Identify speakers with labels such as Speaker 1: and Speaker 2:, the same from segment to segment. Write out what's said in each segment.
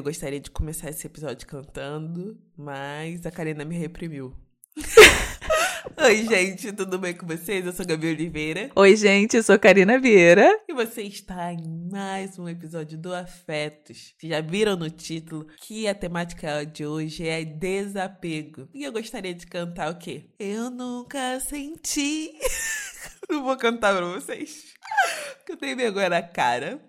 Speaker 1: Eu gostaria de começar esse episódio cantando, mas a Karina me reprimiu. Oi, gente, tudo bem com vocês? Eu sou Gabi Oliveira.
Speaker 2: Oi, gente, eu sou Karina Vieira.
Speaker 1: E você está em mais um episódio do Afetos. Vocês já viram no título que a temática de hoje é desapego. E eu gostaria de cantar o quê? Eu nunca senti. Não vou cantar pra vocês. Porque eu tenho vergonha na cara.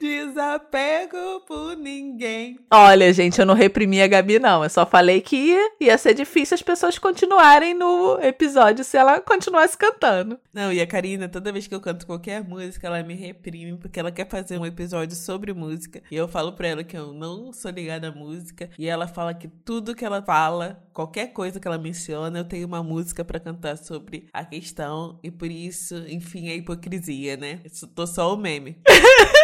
Speaker 1: Desapego por ninguém.
Speaker 2: Olha, gente, eu não reprimi a Gabi, não. Eu só falei que ia, ia ser difícil as pessoas continuarem no episódio se ela continuasse cantando.
Speaker 1: Não, e a Karina, toda vez que eu canto qualquer música, ela me reprime, porque ela quer fazer um episódio sobre música. E eu falo pra ela que eu não sou ligada à música. E ela fala que tudo que ela fala, qualquer coisa que ela menciona, eu tenho uma música para cantar sobre a questão. E por isso, enfim, é hipocrisia, né? Eu tô só o meme.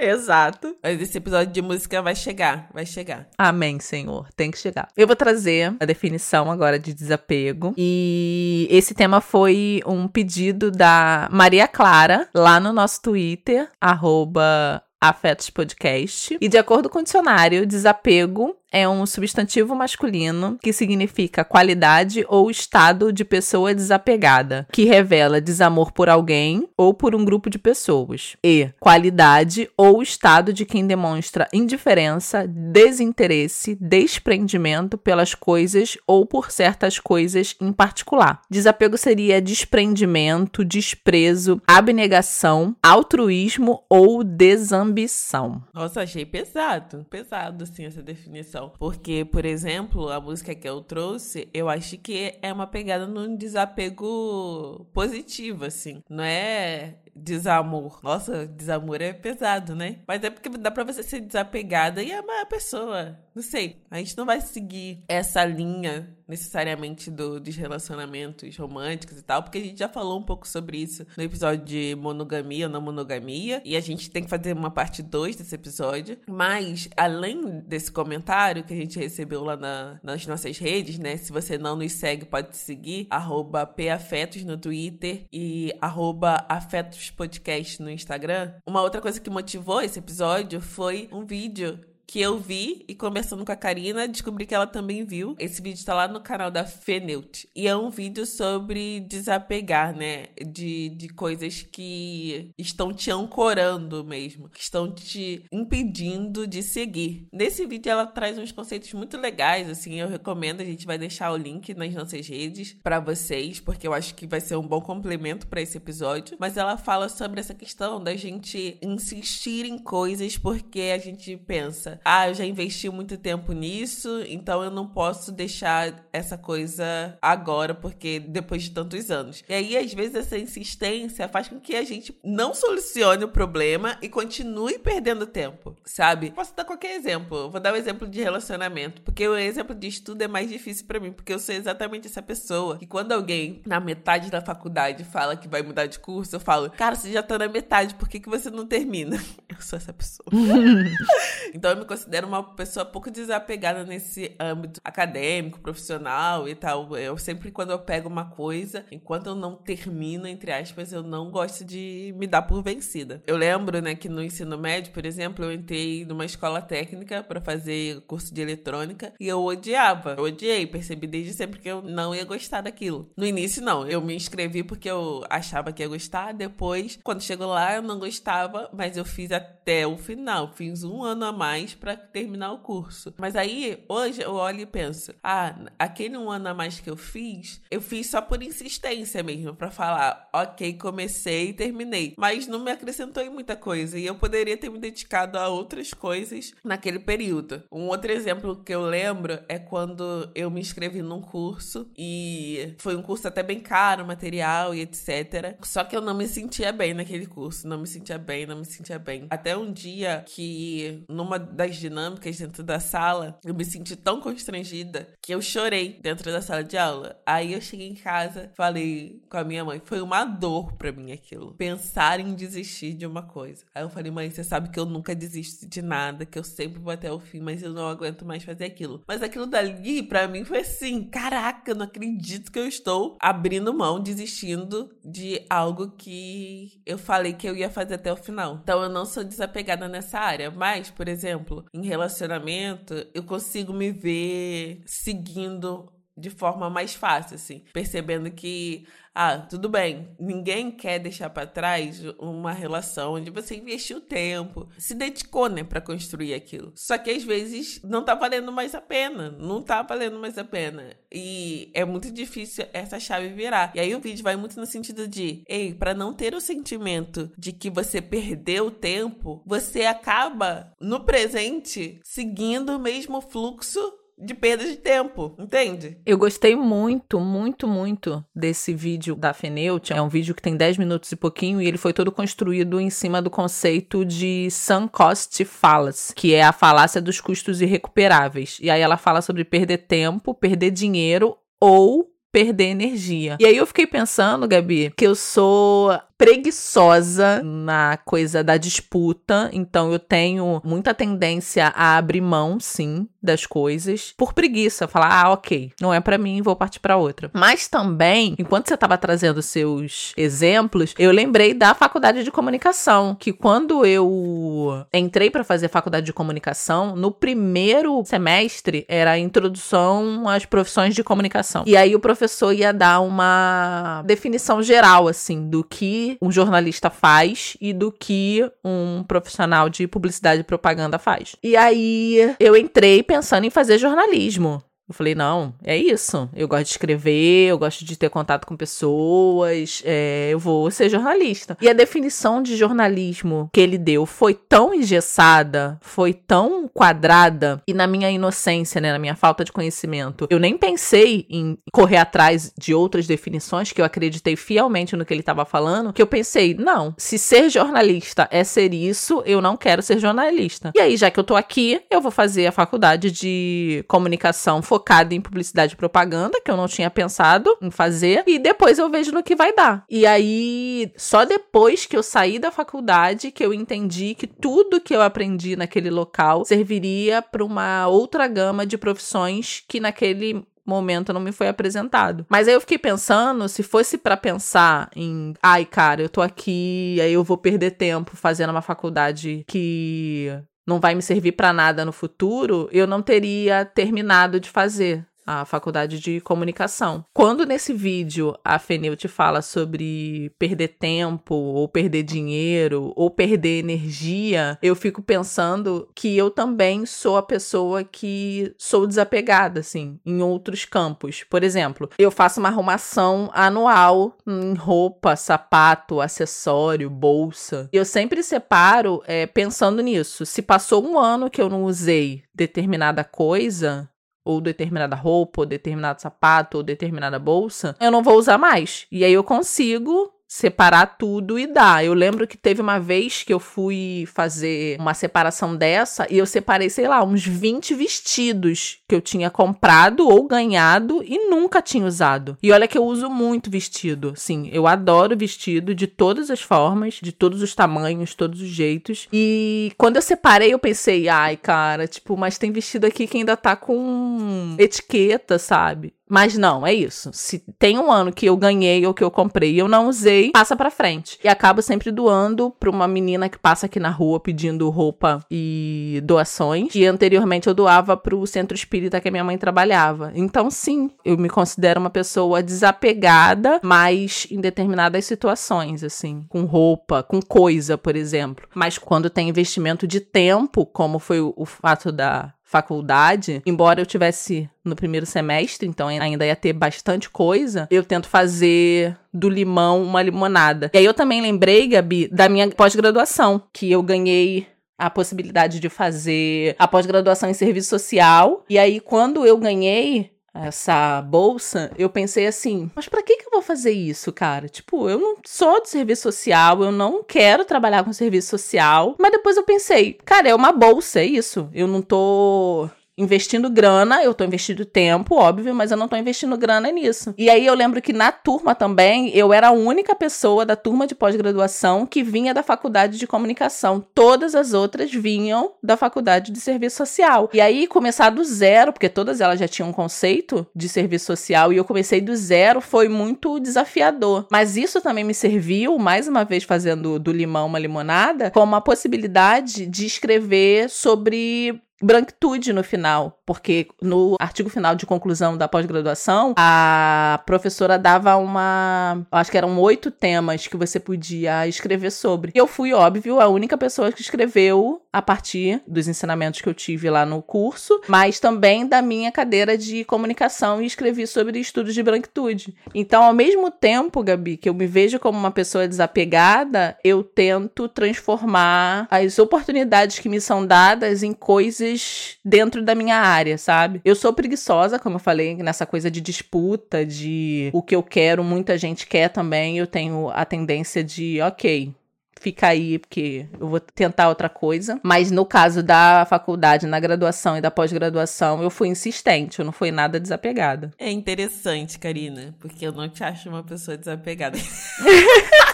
Speaker 2: Exato.
Speaker 1: Mas esse episódio de música vai chegar, vai chegar.
Speaker 2: Amém, Senhor. Tem que chegar. Eu vou trazer a definição agora de desapego. E esse tema foi um pedido da Maria Clara, lá no nosso Twitter, arroba Afetos Podcast. E de acordo com o dicionário, desapego é um substantivo masculino que significa qualidade ou estado de pessoa desapegada, que revela desamor por alguém ou por um grupo de pessoas. E qualidade ou estado de quem demonstra indiferença, desinteresse, desprendimento pelas coisas ou por certas coisas em particular. Desapego seria desprendimento, desprezo, abnegação, altruísmo ou desambição.
Speaker 1: Nossa, achei pesado, pesado assim essa definição. Porque, por exemplo, a música que eu trouxe, eu acho que é uma pegada num desapego positivo, assim. Não é desamor. Nossa, desamor é pesado, né? Mas é porque dá pra você ser desapegada e amar a pessoa. Não sei. A gente não vai seguir essa linha necessariamente do, dos relacionamentos românticos e tal, porque a gente já falou um pouco sobre isso no episódio de monogamia ou não monogamia, e a gente tem que fazer uma parte 2 desse episódio. Mas, além desse comentário que a gente recebeu lá na, nas nossas redes, né? Se você não nos segue, pode seguir, arroba PAfetos no Twitter e arroba Afetos Podcast no Instagram. Uma outra coisa que motivou esse episódio foi um vídeo que eu vi e conversando com a Karina, descobri que ela também viu. Esse vídeo tá lá no canal da Feneut. E é um vídeo sobre desapegar, né? De, de coisas que estão te ancorando mesmo, que estão te impedindo de seguir. Nesse vídeo ela traz uns conceitos muito legais, assim, eu recomendo, a gente vai deixar o link nas nossas redes para vocês, porque eu acho que vai ser um bom complemento para esse episódio. Mas ela fala sobre essa questão da gente insistir em coisas porque a gente pensa, ah, eu já investi muito tempo nisso, então eu não posso deixar essa coisa agora, porque depois de tantos anos. E aí, às vezes, essa insistência faz com que a gente não solucione o problema e continue perdendo tempo, sabe? Posso dar qualquer exemplo. Vou dar um exemplo de relacionamento, porque o exemplo de estudo é mais difícil para mim, porque eu sou exatamente essa pessoa que quando alguém na metade da faculdade fala que vai mudar de curso, eu falo, cara, você já tá na metade, por que, que você não termina? Eu sou essa pessoa. então eu me considero uma pessoa pouco desapegada nesse âmbito acadêmico, profissional e tal. Eu sempre, quando eu pego uma coisa, enquanto eu não termino, entre aspas, eu não gosto de me dar por vencida. Eu lembro, né, que no ensino médio, por exemplo, eu entrei numa escola técnica para fazer curso de eletrônica e eu odiava. Eu odiei, percebi desde sempre que eu não ia gostar daquilo. No início, não. Eu me inscrevi porque eu achava que ia gostar. Depois, quando chegou lá, eu não gostava, mas eu fiz até o final. Fiz um ano a mais para terminar o curso. Mas aí, hoje, eu olho e penso: ah, aquele um ano a mais que eu fiz, eu fiz só por insistência mesmo, para falar, ok, comecei e terminei. Mas não me acrescentou em muita coisa e eu poderia ter me dedicado a outras coisas naquele período. Um outro exemplo que eu lembro é quando eu me inscrevi num curso e foi um curso até bem caro, material e etc. Só que eu não me sentia bem naquele curso, não me sentia bem, não me sentia bem. Até um dia que numa das dinâmicas dentro da sala, eu me senti tão constrangida que eu chorei dentro da sala de aula. Aí eu cheguei em casa, falei com a minha mãe, foi uma dor para mim aquilo. Pensar em desistir de uma coisa. Aí eu falei, mãe, você sabe que eu nunca desisto de nada, que eu sempre vou até o fim, mas eu não aguento mais fazer aquilo. Mas aquilo dali, para mim, foi assim: caraca, eu não acredito que eu estou abrindo mão, desistindo de algo que eu falei que eu ia fazer até o final. Então eu não sou desapegada nessa área. Mas, por exemplo, em relacionamento, eu consigo me ver seguindo de forma mais fácil, assim, percebendo que ah, tudo bem, ninguém quer deixar para trás uma relação onde você investiu tempo, se dedicou, né, para construir aquilo. Só que às vezes não tá valendo mais a pena, não tá valendo mais a pena. E é muito difícil essa chave virar. E aí o vídeo vai muito no sentido de, ei, para não ter o sentimento de que você perdeu tempo, você acaba no presente seguindo o mesmo fluxo de perda de tempo, entende?
Speaker 2: Eu gostei muito, muito, muito desse vídeo da Feneut. É um vídeo que tem 10 minutos e pouquinho e ele foi todo construído em cima do conceito de sunk cost fallacy, que é a falácia dos custos irrecuperáveis. E aí ela fala sobre perder tempo, perder dinheiro ou perder energia. E aí eu fiquei pensando, Gabi, que eu sou preguiçosa na coisa da disputa, então eu tenho muita tendência a abrir mão, sim, das coisas por preguiça, falar, ah, ok, não é para mim, vou partir para outra. Mas também, enquanto você estava trazendo seus exemplos, eu lembrei da faculdade de comunicação, que quando eu entrei para fazer faculdade de comunicação, no primeiro semestre era a introdução às profissões de comunicação. E aí o professor ia dar uma definição geral assim do que um jornalista faz e do que um profissional de publicidade e propaganda faz. E aí eu entrei pensando em fazer jornalismo. Eu falei, não, é isso. Eu gosto de escrever, eu gosto de ter contato com pessoas, é, eu vou ser jornalista. E a definição de jornalismo que ele deu foi tão engessada, foi tão quadrada, e na minha inocência, né, na minha falta de conhecimento, eu nem pensei em correr atrás de outras definições, que eu acreditei fielmente no que ele estava falando, que eu pensei, não, se ser jornalista é ser isso, eu não quero ser jornalista. E aí, já que eu tô aqui, eu vou fazer a faculdade de comunicação focada focada em publicidade e propaganda, que eu não tinha pensado em fazer, e depois eu vejo no que vai dar. E aí, só depois que eu saí da faculdade que eu entendi que tudo que eu aprendi naquele local serviria para uma outra gama de profissões que naquele momento não me foi apresentado. Mas aí eu fiquei pensando, se fosse para pensar em, ai, cara, eu tô aqui, aí eu vou perder tempo fazendo uma faculdade que não vai me servir para nada no futuro, eu não teria terminado de fazer a faculdade de comunicação. Quando nesse vídeo a Feneu te fala sobre perder tempo, ou perder dinheiro, ou perder energia, eu fico pensando que eu também sou a pessoa que sou desapegada, assim, em outros campos. Por exemplo, eu faço uma arrumação anual em roupa, sapato, acessório, bolsa. Eu sempre separo é, pensando nisso. Se passou um ano que eu não usei determinada coisa, ou determinada roupa, ou determinado sapato, ou determinada bolsa, eu não vou usar mais. E aí eu consigo separar tudo e dar. Eu lembro que teve uma vez que eu fui fazer uma separação dessa e eu separei, sei lá, uns 20 vestidos que eu tinha comprado ou ganhado e nunca tinha usado. E olha que eu uso muito vestido, sim, eu adoro vestido de todas as formas, de todos os tamanhos, todos os jeitos. E quando eu separei, eu pensei, ai, cara, tipo, mas tem vestido aqui que ainda tá com etiqueta, sabe? Mas não, é isso. Se tem um ano que eu ganhei ou que eu comprei e eu não usei, passa para frente. E acabo sempre doando pra uma menina que passa aqui na rua pedindo roupa e doações. E anteriormente eu doava pro centro espírita que a minha mãe trabalhava. Então, sim, eu me considero uma pessoa desapegada, mas em determinadas situações, assim, com roupa, com coisa, por exemplo. Mas quando tem investimento de tempo, como foi o, o fato da faculdade, embora eu tivesse no primeiro semestre, então ainda ia ter bastante coisa, eu tento fazer do limão uma limonada. E aí eu também lembrei, Gabi, da minha pós-graduação, que eu ganhei a possibilidade de fazer a pós-graduação em serviço social. E aí, quando eu ganhei, essa bolsa, eu pensei assim, mas para que que vou fazer isso, cara? Tipo, eu não sou de serviço social, eu não quero trabalhar com serviço social. Mas depois eu pensei, cara, é uma bolsa, é isso. Eu não tô investindo grana, eu tô investindo tempo, óbvio, mas eu não tô investindo grana nisso. E aí eu lembro que na turma também, eu era a única pessoa da turma de pós-graduação que vinha da faculdade de comunicação. Todas as outras vinham da faculdade de serviço social. E aí começar do zero, porque todas elas já tinham um conceito de serviço social e eu comecei do zero, foi muito desafiador. Mas isso também me serviu, mais uma vez fazendo do limão uma limonada, como a possibilidade de escrever sobre branquitude no final, porque no artigo final de conclusão da pós-graduação, a professora dava uma. Acho que eram oito temas que você podia escrever sobre. E eu fui, óbvio, a única pessoa que escreveu a partir dos ensinamentos que eu tive lá no curso, mas também da minha cadeira de comunicação e escrevi sobre estudos de branquitude. Então, ao mesmo tempo, Gabi, que eu me vejo como uma pessoa desapegada, eu tento transformar as oportunidades que me são dadas em coisas coisas dentro da minha área, sabe? Eu sou preguiçosa, como eu falei, nessa coisa de disputa, de o que eu quero, muita gente quer também. Eu tenho a tendência de, ok, fica aí, porque eu vou tentar outra coisa. Mas no caso da faculdade, na graduação e da pós-graduação, eu fui insistente, eu não fui nada desapegada.
Speaker 1: É interessante, Karina, porque eu não te acho uma pessoa desapegada.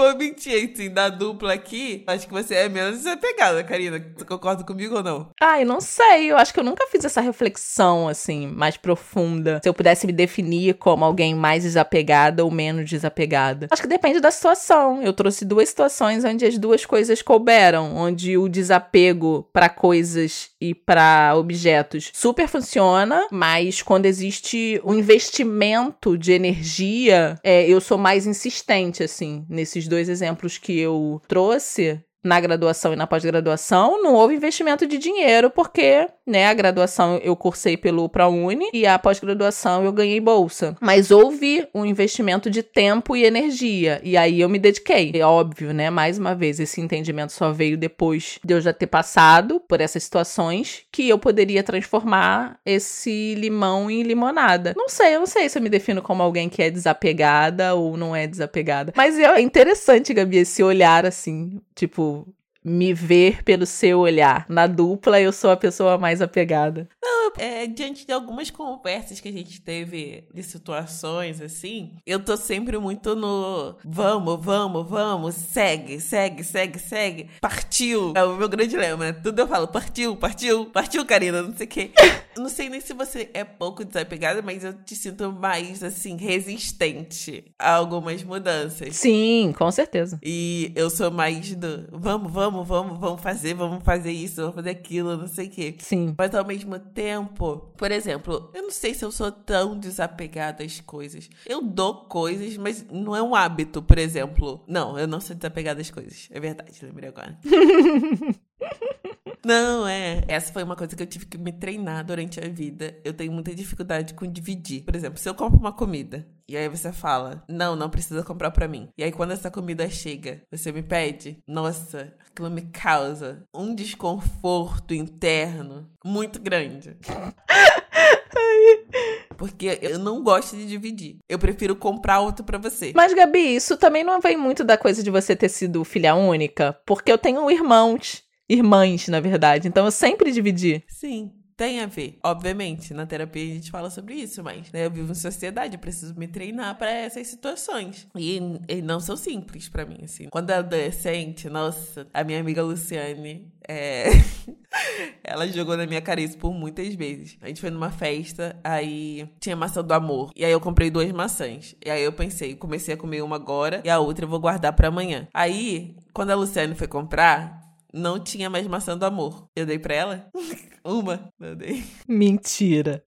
Speaker 1: vou mentir, assim, da dupla aqui, acho que você é menos desapegada, Karina. Você concorda comigo ou não?
Speaker 2: Ai, não sei. Eu acho que eu nunca fiz essa reflexão, assim, mais profunda. Se eu pudesse me definir como alguém mais desapegada ou menos desapegada. Acho que depende da situação. Eu trouxe duas situações onde as duas coisas couberam. Onde o desapego para coisas e para objetos super funciona, mas quando existe um investimento de energia, é, eu sou mais insistente, assim, nesses dois exemplos que eu trouxe, na graduação e na pós-graduação, não houve investimento de dinheiro, porque, né, a graduação eu cursei pelo ProUni e a pós-graduação eu ganhei bolsa. Mas houve um investimento de tempo e energia, e aí eu me dediquei. É óbvio, né, mais uma vez, esse entendimento só veio depois de eu já ter passado por essas situações que eu poderia transformar esse limão em limonada. Não sei, eu não sei se eu me defino como alguém que é desapegada ou não é desapegada. Mas é interessante, Gabi, esse olhar assim, tipo, me ver pelo seu olhar. Na dupla, eu sou a pessoa mais apegada.
Speaker 1: Não, é, diante de algumas conversas que a gente teve de situações assim, eu tô sempre muito no vamos, vamos, vamos, segue, segue, segue, segue. Partiu. É o meu grande lema. Né? Tudo eu falo, partiu, partiu, partiu, Karina, não sei o quê. Não sei nem se você é pouco desapegada, mas eu te sinto mais, assim, resistente a algumas mudanças.
Speaker 2: Sim, com certeza.
Speaker 1: E eu sou mais do vamos, vamos vamos, vamos, fazer, vamos fazer isso, vamos fazer aquilo, não sei o quê.
Speaker 2: Sim.
Speaker 1: Mas ao mesmo tempo, por exemplo, eu não sei se eu sou tão desapegada às coisas. Eu dou coisas, mas não é um hábito, por exemplo. Não, eu não sou desapegada às coisas. É verdade, lembrei agora. Não, é. Essa foi uma coisa que eu tive que me treinar durante a vida. Eu tenho muita dificuldade com dividir. Por exemplo, se eu compro uma comida e aí você fala, não, não precisa comprar para mim. E aí quando essa comida chega, você me pede, nossa, aquilo me causa um desconforto interno muito grande. Porque eu não gosto de dividir. Eu prefiro comprar outro para você.
Speaker 2: Mas, Gabi, isso também não vem muito da coisa de você ter sido filha única? Porque eu tenho irmãos irmãs, na verdade. Então eu sempre dividi.
Speaker 1: Sim. Tem a ver, obviamente. Na terapia a gente fala sobre isso, mas né, eu vivo em sociedade, eu preciso me treinar para essas situações. E, e, não são simples para mim, assim. Quando é adolescente, nossa, a minha amiga Luciane, é... ela jogou na minha cara isso por muitas vezes. A gente foi numa festa, aí tinha maçã do amor. E aí eu comprei duas maçãs. E aí eu pensei, comecei a comer uma agora e a outra eu vou guardar para amanhã. Aí, quando a Luciane foi comprar, não tinha mais maçã do amor. Eu dei pra ela uma, eu dei.
Speaker 2: Mentira.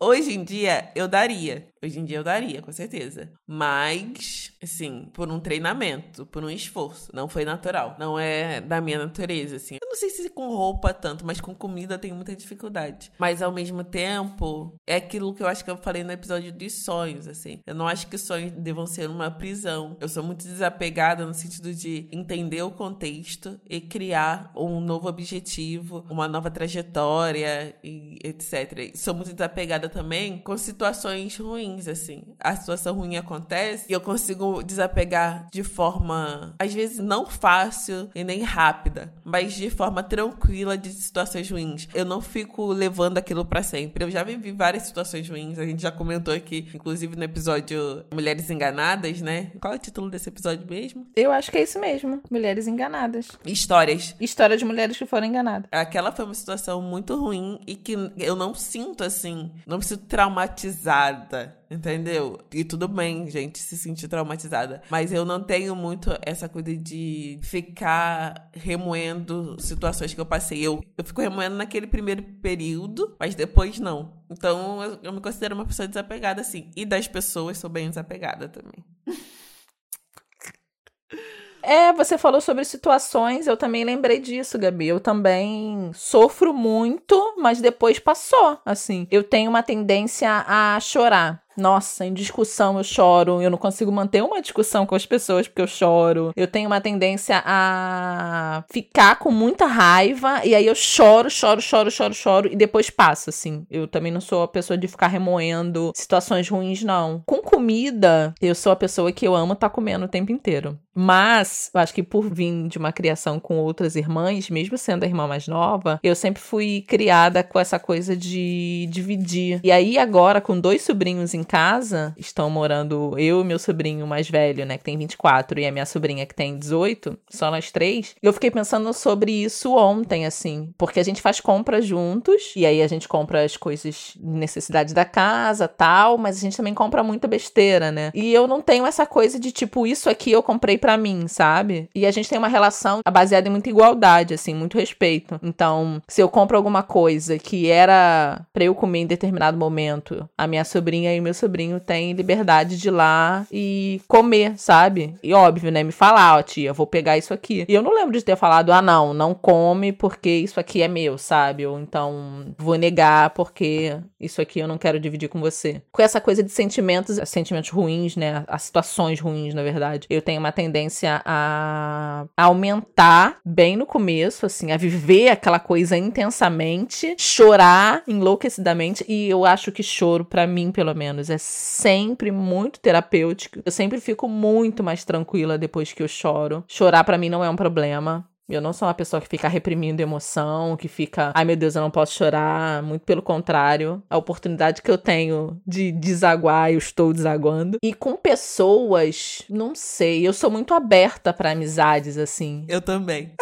Speaker 1: Hoje em dia eu daria. Hoje em dia eu daria, com certeza. Mas assim, por um treinamento, por um esforço. Não foi natural. Não é da minha natureza, assim. Eu não sei se com roupa tanto, mas com comida eu tenho muita dificuldade. Mas ao mesmo tempo, é aquilo que eu acho que eu falei no episódio dos sonhos, assim. Eu não acho que sonhos devam ser uma prisão. Eu sou muito desapegada no sentido de entender o contexto e criar um novo objetivo, uma nova trajetória e etc. Sou muito desapegada também com situações ruins, assim. A situação ruim acontece e eu consigo desapegar de forma, às vezes, não fácil e nem rápida, mas de forma tranquila de situações ruins. Eu não fico levando aquilo para sempre. Eu já vivi várias situações ruins, a gente já comentou aqui, inclusive no episódio Mulheres Enganadas, né? Qual é o título desse episódio mesmo?
Speaker 2: Eu acho que é isso mesmo. Mulheres enganadas.
Speaker 1: Histórias.
Speaker 2: História de mulheres que foram enganadas.
Speaker 1: Aquela foi uma situação muito ruim e que eu não sinto assim, não me sinto traumatizada Entendeu? E tudo bem, gente, se sentir traumatizada. Mas eu não tenho muito essa coisa de ficar remoendo situações que eu passei. Eu, eu fico remoendo naquele primeiro período, mas depois não. Então eu, eu me considero uma pessoa desapegada, assim. E das pessoas sou bem desapegada também.
Speaker 2: É, você falou sobre situações, eu também lembrei disso, Gabi. Eu também sofro muito, mas depois passou, assim. Eu tenho uma tendência a chorar. Nossa, em discussão eu choro, eu não consigo manter uma discussão com as pessoas porque eu choro. Eu tenho uma tendência a ficar com muita raiva e aí eu choro, choro, choro, choro, choro e depois passa, assim. Eu também não sou a pessoa de ficar remoendo situações ruins, não. Com comida, eu sou a pessoa que eu amo estar tá comendo o tempo inteiro. Mas, eu acho que por vir de uma criação com outras irmãs, mesmo sendo a irmã mais nova, eu sempre fui criada com essa coisa de dividir. E aí, agora, com dois sobrinhos em casa, estão morando eu e meu sobrinho mais velho, né, que tem 24, e a minha sobrinha que tem 18, só nós três. Eu fiquei pensando sobre isso ontem, assim, porque a gente faz compras juntos, e aí a gente compra as coisas necessidade da casa, tal, mas a gente também compra muita besteira, né? E eu não tenho essa coisa de tipo, isso aqui eu comprei para mim, sabe? E a gente tem uma relação baseada em muita igualdade, assim, muito respeito. Então, se eu compro alguma coisa que era para eu comer em determinado momento, a minha sobrinha e o meu sobrinho tem liberdade de ir lá e comer, sabe? E óbvio, né? Me falar, ó, tia, vou pegar isso aqui. E eu não lembro de ter falado, ah, não, não come porque isso aqui é meu, sabe? Ou então vou negar porque isso aqui eu não quero dividir com você. Com essa coisa de sentimentos, sentimentos ruins, né? As situações ruins, na verdade. Eu tenho uma tendência a aumentar bem no começo, assim, a viver aquela coisa intensamente, chorar enlouquecidamente. E eu acho que choro, para mim, pelo menos, é sempre muito terapêutico. Eu sempre fico muito mais tranquila depois que eu choro. Chorar para mim não é um problema. Eu não sou uma pessoa que fica reprimindo emoção, que fica, ai meu Deus, eu não posso chorar. Muito pelo contrário. A oportunidade que eu tenho de desaguar, eu estou desaguando. E com pessoas, não sei, eu sou muito aberta para amizades, assim.
Speaker 1: Eu também.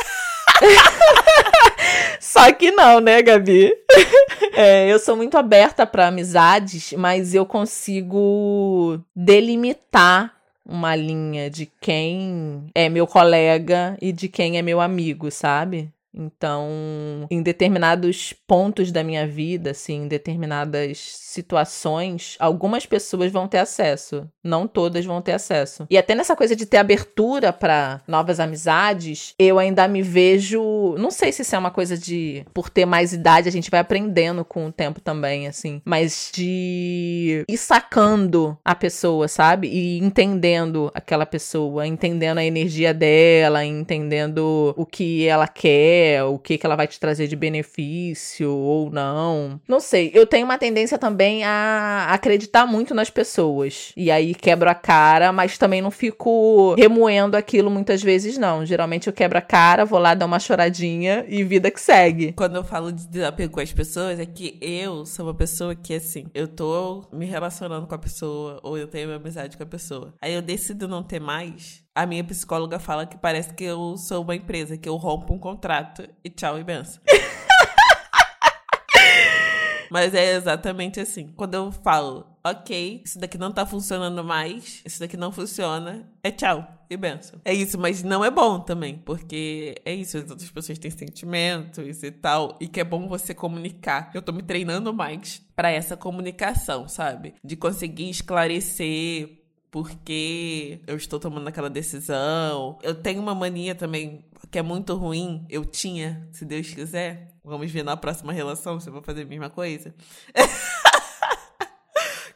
Speaker 2: Só que não, né, Gabi? É, eu sou muito aberta para amizades, mas eu consigo delimitar uma linha de quem é meu colega e de quem é meu amigo, sabe? Então, em determinados pontos da minha vida, assim, em determinadas situações, algumas pessoas vão ter acesso, não todas vão ter acesso. E até nessa coisa de ter abertura para novas amizades, eu ainda me vejo, não sei se isso é uma coisa de por ter mais idade, a gente vai aprendendo com o tempo também, assim, mas de ir sacando a pessoa, sabe? E entendendo aquela pessoa, entendendo a energia dela, entendendo o que ela quer o que, que ela vai te trazer de benefício ou não. Não sei, eu tenho uma tendência também a acreditar muito nas pessoas. E aí quebro a cara, mas também não fico remoendo aquilo muitas vezes, não. Geralmente eu quebro a cara, vou lá dar uma choradinha e vida que segue.
Speaker 1: Quando eu falo de desapego com as pessoas, é que eu sou uma pessoa que, assim, eu tô me relacionando com a pessoa, ou eu tenho uma amizade com a pessoa. Aí eu decido não ter mais a minha psicóloga fala que parece que eu sou uma empresa, que eu rompo um contrato e tchau e benção. Mas é exatamente assim. Quando eu falo, ok, isso daqui não tá funcionando mais, isso daqui não funciona, é tchau e benção. É isso, mas não é bom também, porque é isso, as outras pessoas têm sentimentos e tal, e que é bom você comunicar. Eu tô me treinando mais para essa comunicação, sabe? De conseguir esclarecer porque eu estou tomando aquela decisão. Eu tenho uma mania também que é muito ruim. Eu tinha, se Deus quiser. Vamos ver na próxima relação se eu vou fazer a mesma coisa.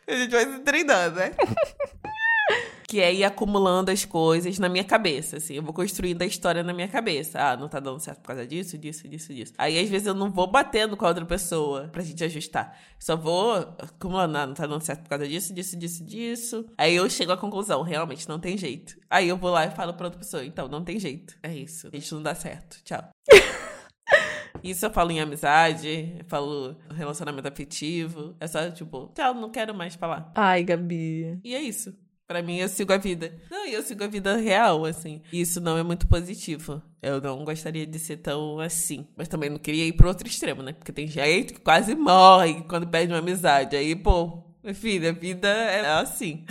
Speaker 1: a gente vai se treinando, né? que é ir acumulando as coisas na minha cabeça, assim. Eu vou construindo a história na minha cabeça. Ah, não tá dando certo por causa disso, disso, disso, disso. Aí, às vezes, eu não vou batendo com a outra pessoa pra gente ajustar. Só vou acumulando, ah, não tá dando certo por causa disso, disso, disso, disso. Aí eu chego à conclusão, realmente, não tem jeito. Aí eu vou lá e falo pra outra pessoa, então, não tem jeito. É isso. A gente não dá certo. Tchau. Isso eu falo em amizade, eu falo relacionamento afetivo. É só, tipo, tchau, não quero mais falar.
Speaker 2: Ai, Gabi.
Speaker 1: E é isso. Pra mim, eu sigo a vida. Não, eu sigo a vida real, assim. E isso não é muito positivo. Eu não gostaria de ser tão assim. Mas também não queria ir pro outro extremo, né? Porque tem gente que quase morre quando perde uma amizade. Aí, pô, minha filha, a vida é assim.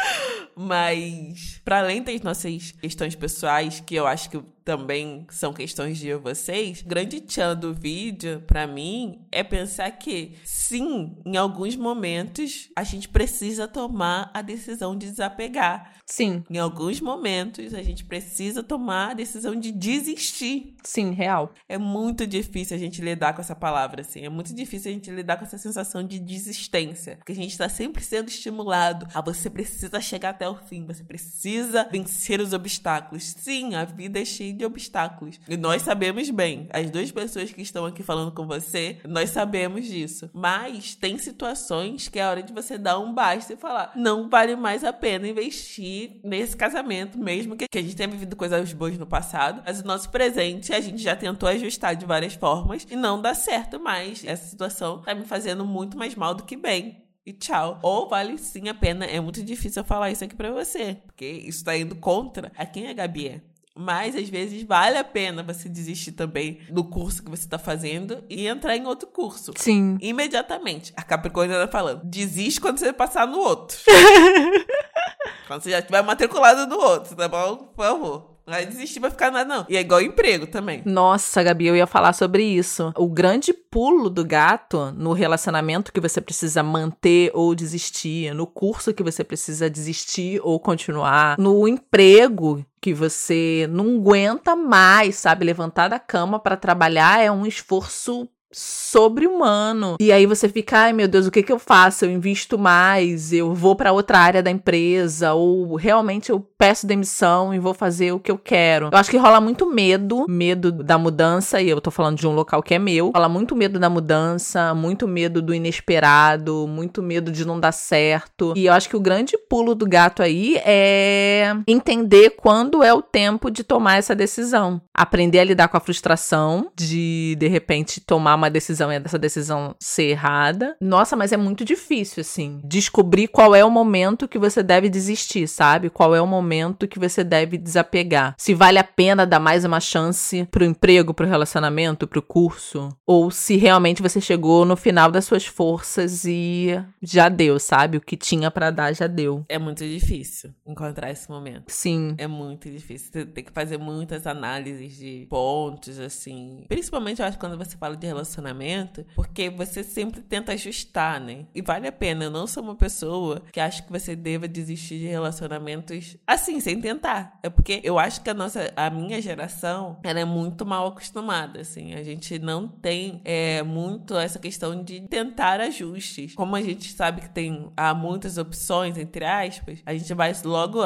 Speaker 1: Mas, para além das nossas questões pessoais, que eu acho que também são questões de vocês, grande tchan do vídeo, para mim, é pensar que, sim, em alguns momentos, a gente precisa tomar a decisão de desapegar.
Speaker 2: Sim.
Speaker 1: Em alguns momentos, a gente precisa tomar a decisão de desistir.
Speaker 2: Sim, real.
Speaker 1: É muito difícil a gente lidar com essa palavra, assim. É muito difícil a gente lidar com essa sensação de desistência. Porque a gente tá sempre sendo estimulado a você precisa chegar até o fim, você precisa vencer os obstáculos. Sim, a vida é cheia de obstáculos. E nós sabemos bem, as duas pessoas que estão aqui falando com você, nós sabemos disso. Mas tem situações que é hora de você dar um basta e falar: não vale mais a pena investir nesse casamento, mesmo que a gente tenha vivido coisas boas no passado, mas o nosso presente a gente já tentou ajustar de várias formas e não dá certo mais. Essa situação tá me fazendo muito mais mal do que bem e tchau. Ou vale sim a pena. É muito difícil eu falar isso aqui pra você, porque isso tá indo contra a quem a Gabi é. Mas às vezes vale a pena você desistir também do curso que você tá fazendo e entrar em outro curso.
Speaker 2: Sim.
Speaker 1: Imediatamente. A Capricórnio tá falando: desiste quando você passar no outro. quando você já estiver matriculado no outro, tá bom? Por favor. Vai desistir pra ficar nada, não. E é igual emprego também.
Speaker 2: Nossa, Gabi, eu ia falar sobre isso. O grande pulo do gato no relacionamento que você precisa manter ou desistir, no curso que você precisa desistir ou continuar, no emprego que você não aguenta mais, sabe? Levantar da cama para trabalhar é um esforço sobre-humano. E aí você fica, ai meu Deus, o que que eu faço? Eu invisto mais, eu vou para outra área da empresa ou realmente eu peço demissão e vou fazer o que eu quero. Eu acho que rola muito medo, medo da mudança, e eu tô falando de um local que é meu. Rola muito medo da mudança, muito medo do inesperado, muito medo de não dar certo. E eu acho que o grande pulo do gato aí é entender quando é o tempo de tomar essa decisão. Aprender a lidar com a frustração de de repente tomar uma decisão e essa decisão ser errada. Nossa, mas é muito difícil, assim, descobrir qual é o momento que você deve desistir, sabe? Qual é o momento que você deve desapegar. Se vale a pena dar mais uma chance pro emprego, pro relacionamento, pro curso, ou se realmente você chegou no final das suas forças e já deu, sabe? O que tinha para dar já deu.
Speaker 1: É muito difícil encontrar esse momento.
Speaker 2: Sim.
Speaker 1: É muito difícil. Você tem que fazer muitas análises de pontos, assim. Principalmente, eu acho, quando você fala de relacionamento relacionamento, porque você sempre tenta ajustar, né? E vale a pena. Eu não sou uma pessoa que acha que você deva desistir de relacionamentos assim, sem tentar. É porque eu acho que a nossa, a minha geração, ela é muito mal acostumada, assim. A gente não tem é, muito essa questão de tentar ajustes. Como a gente sabe que tem há muitas opções, entre aspas, a gente vai logo,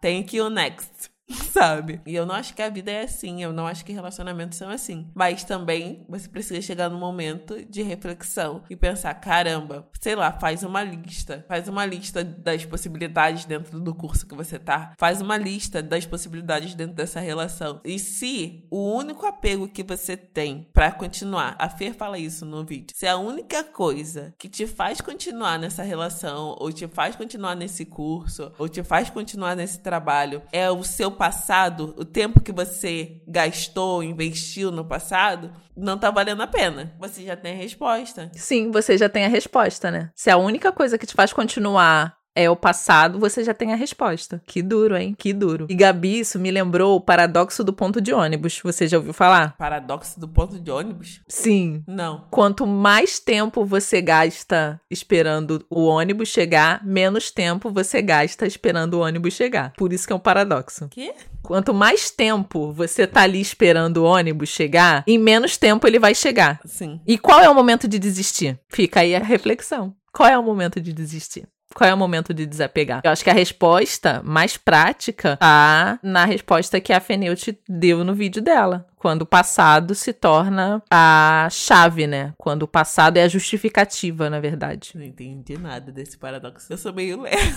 Speaker 1: tem aqui o next sabe? E eu não acho que a vida é assim, eu não acho que relacionamentos são assim. Mas também você precisa chegar no momento de reflexão e pensar: caramba, sei lá, faz uma lista. Faz uma lista das possibilidades dentro do curso que você tá. Faz uma lista das possibilidades dentro dessa relação. E se o único apego que você tem para continuar, a Fer fala isso no vídeo, se a única coisa que te faz continuar nessa relação, ou te faz continuar nesse curso, ou te faz continuar nesse trabalho, é o seu passado, o tempo que você gastou, investiu no passado, não tá valendo a pena. Você já tem a resposta.
Speaker 2: Sim, você já tem a resposta, né? Se a única coisa que te faz continuar é o passado, você já tem a resposta. Que duro, hein? Que duro. E Gabi, isso me lembrou o paradoxo do ponto de ônibus. Você já ouviu falar?
Speaker 1: Paradoxo do ponto de ônibus?
Speaker 2: Sim.
Speaker 1: Não.
Speaker 2: Quanto mais tempo você gasta esperando o ônibus chegar, menos tempo você gasta esperando o ônibus chegar. Por isso que é um paradoxo.
Speaker 1: Quê?
Speaker 2: Quanto mais tempo você tá ali esperando o ônibus chegar, em menos tempo ele vai chegar.
Speaker 1: Sim.
Speaker 2: E qual é o momento de desistir? Fica aí a reflexão. Qual é o momento de desistir? Qual é o momento de desapegar? Eu acho que a resposta mais prática tá na resposta que a Feneute deu no vídeo dela. Quando o passado se torna a chave, né? Quando o passado é a justificativa, na verdade.
Speaker 1: Não entendi nada desse paradoxo. Eu sou meio lerdo.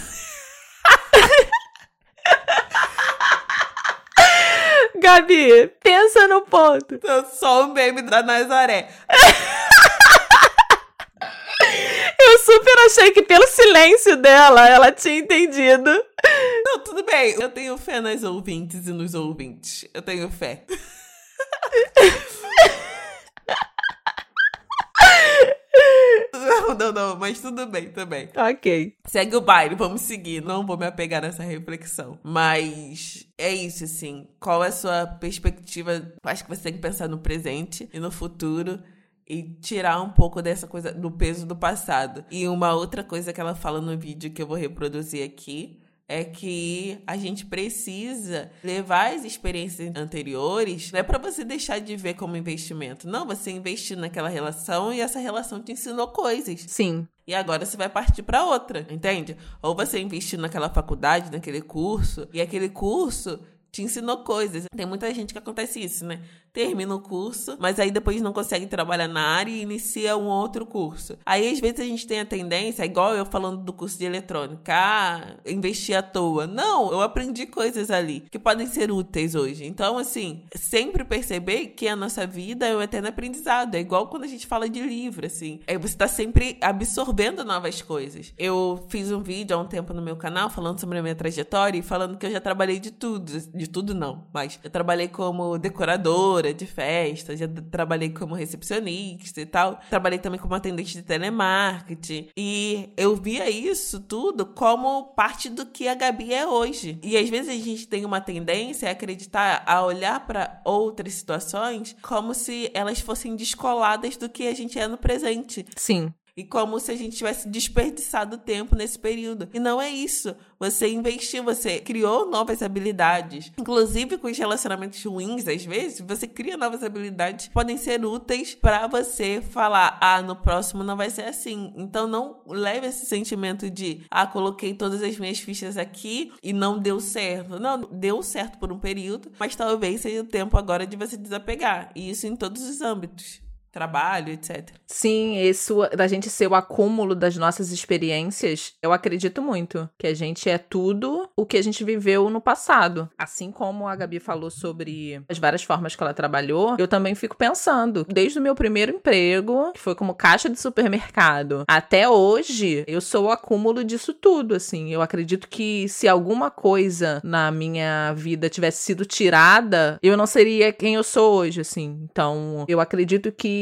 Speaker 2: Gabi, pensa no ponto.
Speaker 1: Tô só um meme da Nazaré.
Speaker 2: Eu super achei que pelo silêncio dela, ela tinha entendido.
Speaker 1: Não, tudo bem. Eu tenho fé nas ouvintes e nos ouvintes. Eu tenho fé. Não, não, não, mas tudo bem também.
Speaker 2: Ok.
Speaker 1: Segue o baile, vamos seguir. Não vou me apegar nessa reflexão. Mas é isso, assim. Qual é a sua perspectiva? Acho que você tem que pensar no presente e no futuro e tirar um pouco dessa coisa do peso do passado. E uma outra coisa que ela fala no vídeo que eu vou reproduzir aqui é que a gente precisa levar as experiências anteriores, não é para você deixar de ver como investimento. Não, você investiu naquela relação e essa relação te ensinou coisas.
Speaker 2: Sim.
Speaker 1: E agora você vai partir para outra, entende? Ou você investiu naquela faculdade, naquele curso, e aquele curso te ensinou coisas. Tem muita gente que acontece isso, né? Termina o curso, mas aí depois não consegue trabalhar na área e inicia um outro curso. Aí às vezes a gente tem a tendência, igual eu falando do curso de eletrônica, ah, investir à toa. Não, eu aprendi coisas ali que podem ser úteis hoje. Então, assim, sempre perceber que a nossa vida é um eterno aprendizado. É igual quando a gente fala de livro, assim. Aí você tá sempre absorvendo novas coisas. Eu fiz um vídeo há um tempo no meu canal falando sobre a minha trajetória e falando que eu já trabalhei de tudo. De tudo não, mas eu trabalhei como de festa, já trabalhei como recepcionista e tal. Trabalhei também como atendente de telemarketing. E eu via isso tudo como parte do que a Gabi é hoje. E às vezes a gente tem uma tendência a acreditar, a olhar para outras situações como se elas fossem descoladas do que a gente é no presente.
Speaker 2: Sim.
Speaker 1: E como se a gente tivesse desperdiçado tempo nesse período. E não é isso. Você investiu, você criou novas habilidades. Inclusive com os relacionamentos ruins, às vezes, você cria novas habilidades que podem ser úteis para você falar: ah, no próximo não vai ser assim. Então não leve esse sentimento de: ah, coloquei todas as minhas fichas aqui e não deu certo. Não, deu certo por um período, mas talvez seja o tempo agora de você desapegar. E isso em todos os âmbitos trabalho, etc.
Speaker 2: Sim, isso da gente ser o acúmulo das nossas experiências, eu acredito muito que a gente é tudo o que a gente viveu no passado. Assim como a Gabi falou sobre as várias formas que ela trabalhou, eu também fico pensando, desde o meu primeiro emprego, que foi como caixa de supermercado, até hoje, eu sou o acúmulo disso tudo, assim. Eu acredito que se alguma coisa na minha vida tivesse sido tirada, eu não seria quem eu sou hoje, assim. Então, eu acredito que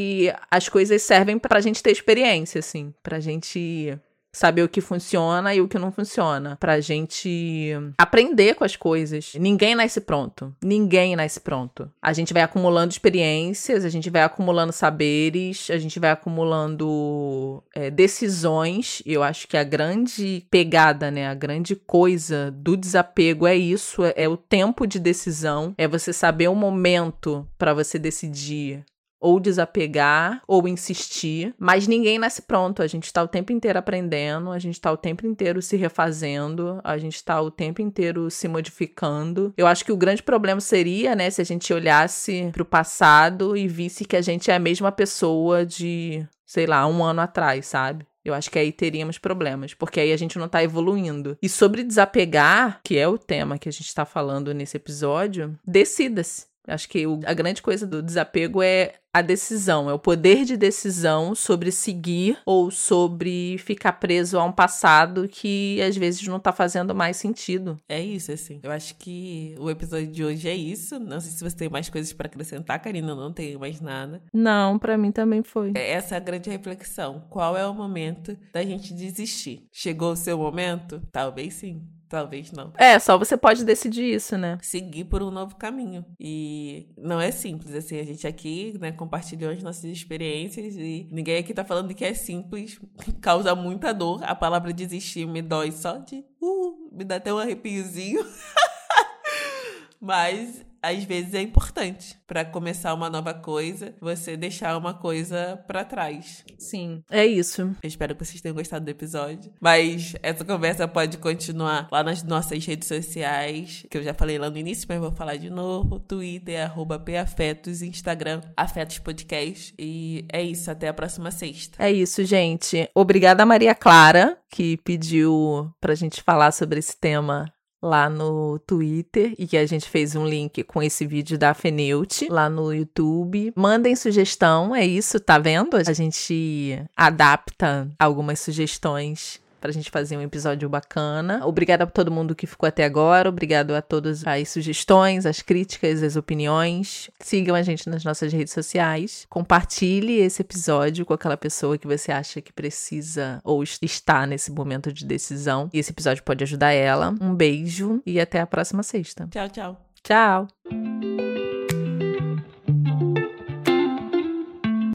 Speaker 2: as coisas servem pra gente ter experiência, assim, pra gente saber o que funciona e o que não funciona, pra gente aprender com as coisas. Ninguém nasce pronto. Ninguém nasce pronto. A gente vai acumulando experiências, a gente vai acumulando saberes, a gente vai acumulando é, decisões. E eu acho que a grande pegada, né, a grande coisa do desapego é isso, é, é o tempo de decisão, é você saber o momento para você decidir ou desapegar ou insistir, mas ninguém nasce pronto. A gente está o tempo inteiro aprendendo, a gente está o tempo inteiro se refazendo, a gente está o tempo inteiro se modificando. Eu acho que o grande problema seria, né, se a gente olhasse para o passado e visse que a gente é a mesma pessoa de, sei lá, um ano atrás, sabe? Eu acho que aí teríamos problemas, porque aí a gente não tá evoluindo. E sobre desapegar, que é o tema que a gente tá falando nesse episódio, decida-se. Acho que o, a grande coisa do desapego é a decisão, é o poder de decisão sobre seguir ou sobre ficar preso a um passado que às vezes não tá fazendo mais sentido.
Speaker 1: É isso, assim. Eu acho que o episódio de hoje é isso. Não sei se você tem mais coisas para acrescentar, Karina, não tenho mais nada.
Speaker 2: Não, para mim também foi.
Speaker 1: É essa é a grande reflexão. Qual é o momento da gente desistir? Chegou o seu momento? Talvez sim. Talvez não.
Speaker 2: É, só você pode decidir isso, né?
Speaker 1: Seguir por um novo caminho. E não é simples, assim, a gente aqui, né, compartilhou as nossas experiências e ninguém aqui tá falando que é simples, causa muita dor. A palavra desistir me dói só de. Uh, me dá até um arrepiozinho. Mas às vezes é importante para começar uma nova coisa, você deixar uma coisa para trás.
Speaker 2: Sim, é isso.
Speaker 1: Eu espero que vocês tenham gostado do episódio. Mas essa conversa pode continuar lá nas nossas redes sociais, que eu já falei lá no início, mas vou falar de novo. Twitter, arroba PAfetos, Instagram, Afetos Podcast. E é isso, até a próxima sexta.
Speaker 2: É isso, gente. Obrigada, Maria Clara, que pediu pra gente falar sobre esse tema lá no Twitter e que a gente fez um link com esse vídeo da Feneute lá no YouTube. Mandem sugestão, é isso, tá vendo? A gente adapta algumas sugestões pra gente fazer um episódio bacana. Obrigada a todo mundo que ficou até agora. Obrigado a todas as sugestões, as críticas, as opiniões. Sigam a gente nas nossas redes sociais. Compartilhe esse episódio com aquela pessoa que você acha que precisa ou está nesse momento de decisão. E esse episódio pode ajudar ela. Um beijo e até a próxima sexta.
Speaker 1: Tchau, tchau.
Speaker 2: Tchau.